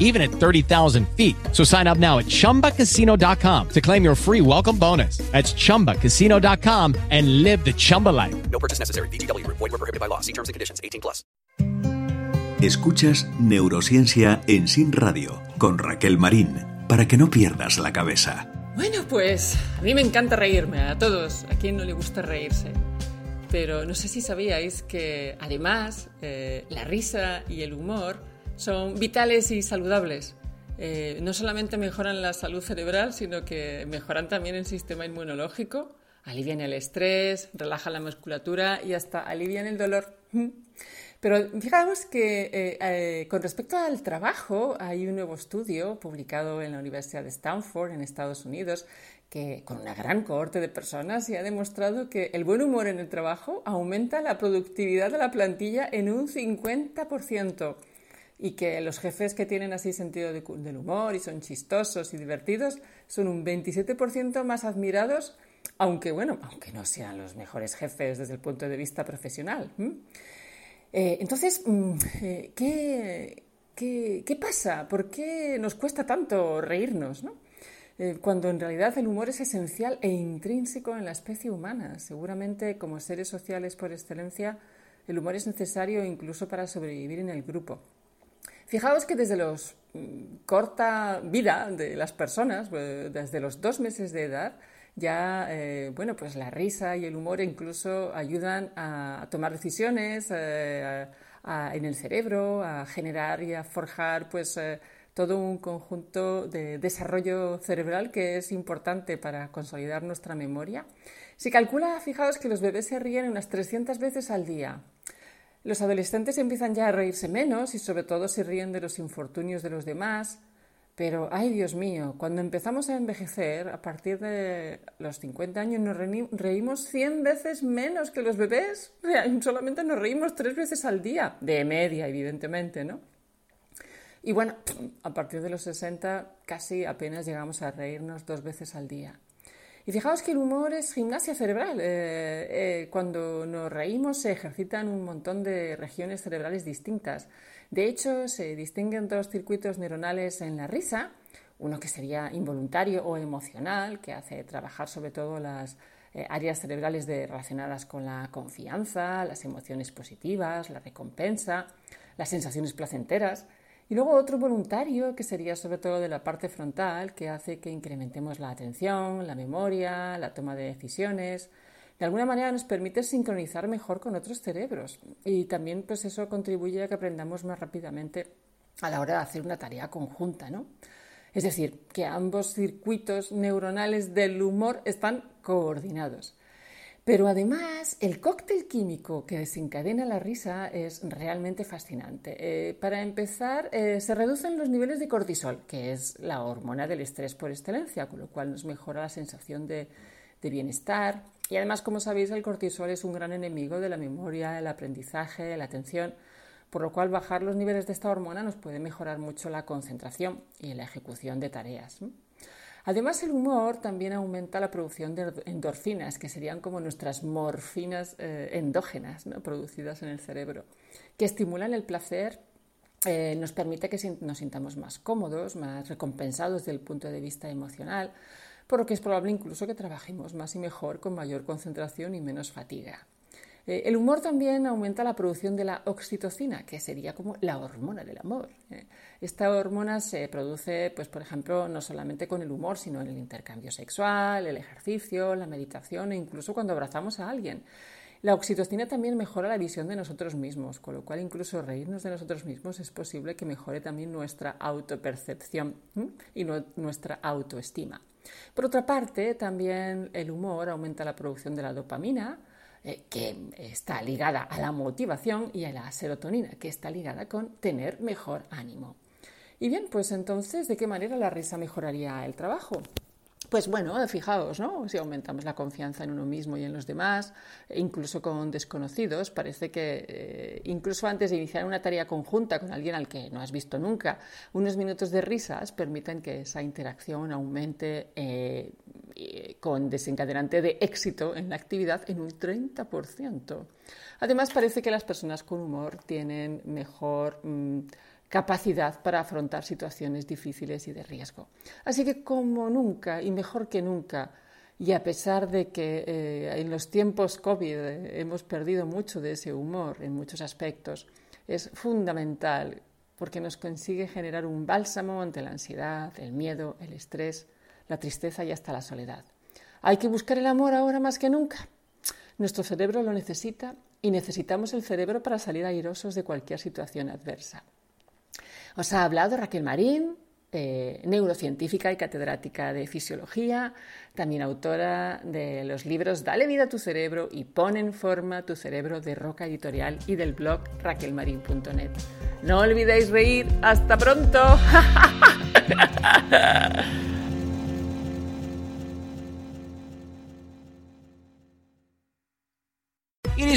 even at 30,000 feet. So sign up now at chumbacasino.com to claim your free welcome bonus. That's chumbacasino.com and live the Chumba life. No purchase necessary. VGW Group. Void were prohibited by law. See terms and conditions. 18 plus. Escuchas Neurociencia en Sin Radio con Raquel Marín para que no pierdas la cabeza. Bueno, pues a mí me encanta reírme, a todos, a quien no le gusta reírse. Pero no sé si sabíais que además eh, la risa y el humor son vitales y saludables. Eh, no solamente mejoran la salud cerebral, sino que mejoran también el sistema inmunológico, alivian el estrés, relajan la musculatura y hasta alivian el dolor. Pero fijaos que eh, eh, con respecto al trabajo, hay un nuevo estudio publicado en la Universidad de Stanford, en Estados Unidos, que con una gran cohorte de personas y ha demostrado que el buen humor en el trabajo aumenta la productividad de la plantilla en un 50% y que los jefes que tienen así sentido del humor y son chistosos y divertidos son un 27% más admirados, aunque bueno, aunque no sean los mejores jefes desde el punto de vista profesional. Eh, entonces, mm, eh, ¿qué, qué, pasa? ¿Por qué nos cuesta tanto reírnos? Eh, cuando en realidad el humor es esencial e intrínseco en la especie humana. Seguramente como seres sociales por excelencia, el humor es necesario incluso para sobrevivir en el grupo. Fijaos que desde los mm, corta vida de las personas, desde los dos meses de edad, ya, eh, bueno, pues la risa y el humor incluso ayudan a, tomar decisiones eh, en el cerebro, a generar y a forjar, pues, eh, todo un conjunto de desarrollo cerebral que es importante para consolidar nuestra memoria. Se calcula, fijaos, que los bebés se ríen unas 300 veces al día. Los adolescentes empiezan ya a reírse menos y sobre todo se ríen de los infortunios de los demás, pero, ay Dios mío, cuando empezamos a envejecer, a partir de los 50 años, nos reímos 100 veces menos que los bebés. Solamente nos reímos tres veces al día, de media, evidentemente, ¿no? Y bueno, a partir de los 60 casi apenas llegamos a reírnos dos veces al día. Y fijaos que el humor es gimnasia cerebral. Eh, eh, cuando nos reímos se ejercitan un montón de regiones cerebrales distintas. De hecho, se distinguen dos circuitos neuronales en la risa, uno que sería involuntario o emocional, que hace trabajar sobre todo las eh, áreas cerebrales relacionadas con la confianza, las emociones positivas, la recompensa, las sensaciones placenteras. Y luego otro voluntario, que sería sobre todo de la parte frontal, que hace que incrementemos la atención, la memoria, la toma de decisiones, de alguna manera nos permite sincronizar mejor con otros cerebros y también pues eso contribuye a que aprendamos más rápidamente a la hora de hacer una tarea conjunta, ¿no? Es decir, que ambos circuitos neuronales del humor están coordinados. Pero además, el cóctel químico que desencadena la risa es realmente fascinante. Eh, para empezar, eh, se reducen los niveles de cortisol, que es la hormona del estrés por excelencia, con lo cual nos mejora la sensación de, bienestar. Y además, como sabéis, el cortisol es un gran enemigo de la memoria, el aprendizaje, la atención, por lo cual bajar los niveles de esta hormona nos puede mejorar mucho la concentración y la ejecución de tareas. Además, el humor también aumenta la producción de endorfinas, que serían como nuestras morfinas eh, endógenas producidas en el cerebro, que estimulan el placer, eh, nos permite que nos sintamos más cómodos, más recompensados desde el punto de vista emocional, por lo que es probable incluso que trabajemos más y mejor con mayor concentración y menos fatiga. Eh, el humor también aumenta la producción de la oxitocina, que sería como la hormona del amor. Eh. Esta hormona se produce, pues, por ejemplo, no solamente con el humor, sino en el intercambio sexual, el ejercicio, la meditación e incluso cuando abrazamos a alguien. La oxitocina también mejora la visión de nosotros mismos, con lo cual incluso reírnos de nosotros mismos es posible que mejore también nuestra autopercepción y nuestra autoestima. Por otra parte, también el humor aumenta la producción de la dopamina, eh, que está ligada a la motivación, y a la serotonina, que está ligada con tener mejor ánimo. Y bien, pues entonces, ¿de qué manera la risa mejoraría el trabajo? Pues bueno, fijaos, ¿no? Si aumentamos la confianza en uno mismo y en los demás, incluso con desconocidos, parece que eh, incluso antes de iniciar una tarea conjunta con alguien al que no has visto nunca, unos minutos de risas permiten que esa interacción aumente eh, con desencadenante de éxito en la actividad en un 30%. Además, parece que las personas con humor tienen mejor... Mm, capacidad para afrontar situaciones difíciles y de riesgo. Así que como nunca y mejor que nunca, y a pesar de que eh, en los tiempos COVID hemos perdido mucho de ese humor en muchos aspectos, es fundamental porque nos consigue generar un bálsamo ante la ansiedad, el miedo, el estrés, la tristeza y hasta la soledad. Hay que buscar el amor ahora más que nunca. Nuestro cerebro lo necesita y necesitamos el cerebro para salir airosos de cualquier situación adversa. Os ha hablado Raquel Marín, eh, neurocientífica y catedrática de fisiología, también autora de los libros Dale vida a tu cerebro y Pon en forma tu cerebro de Roca Editorial y del blog raquelmarin.net. No olvidéis reír. ¡Hasta pronto!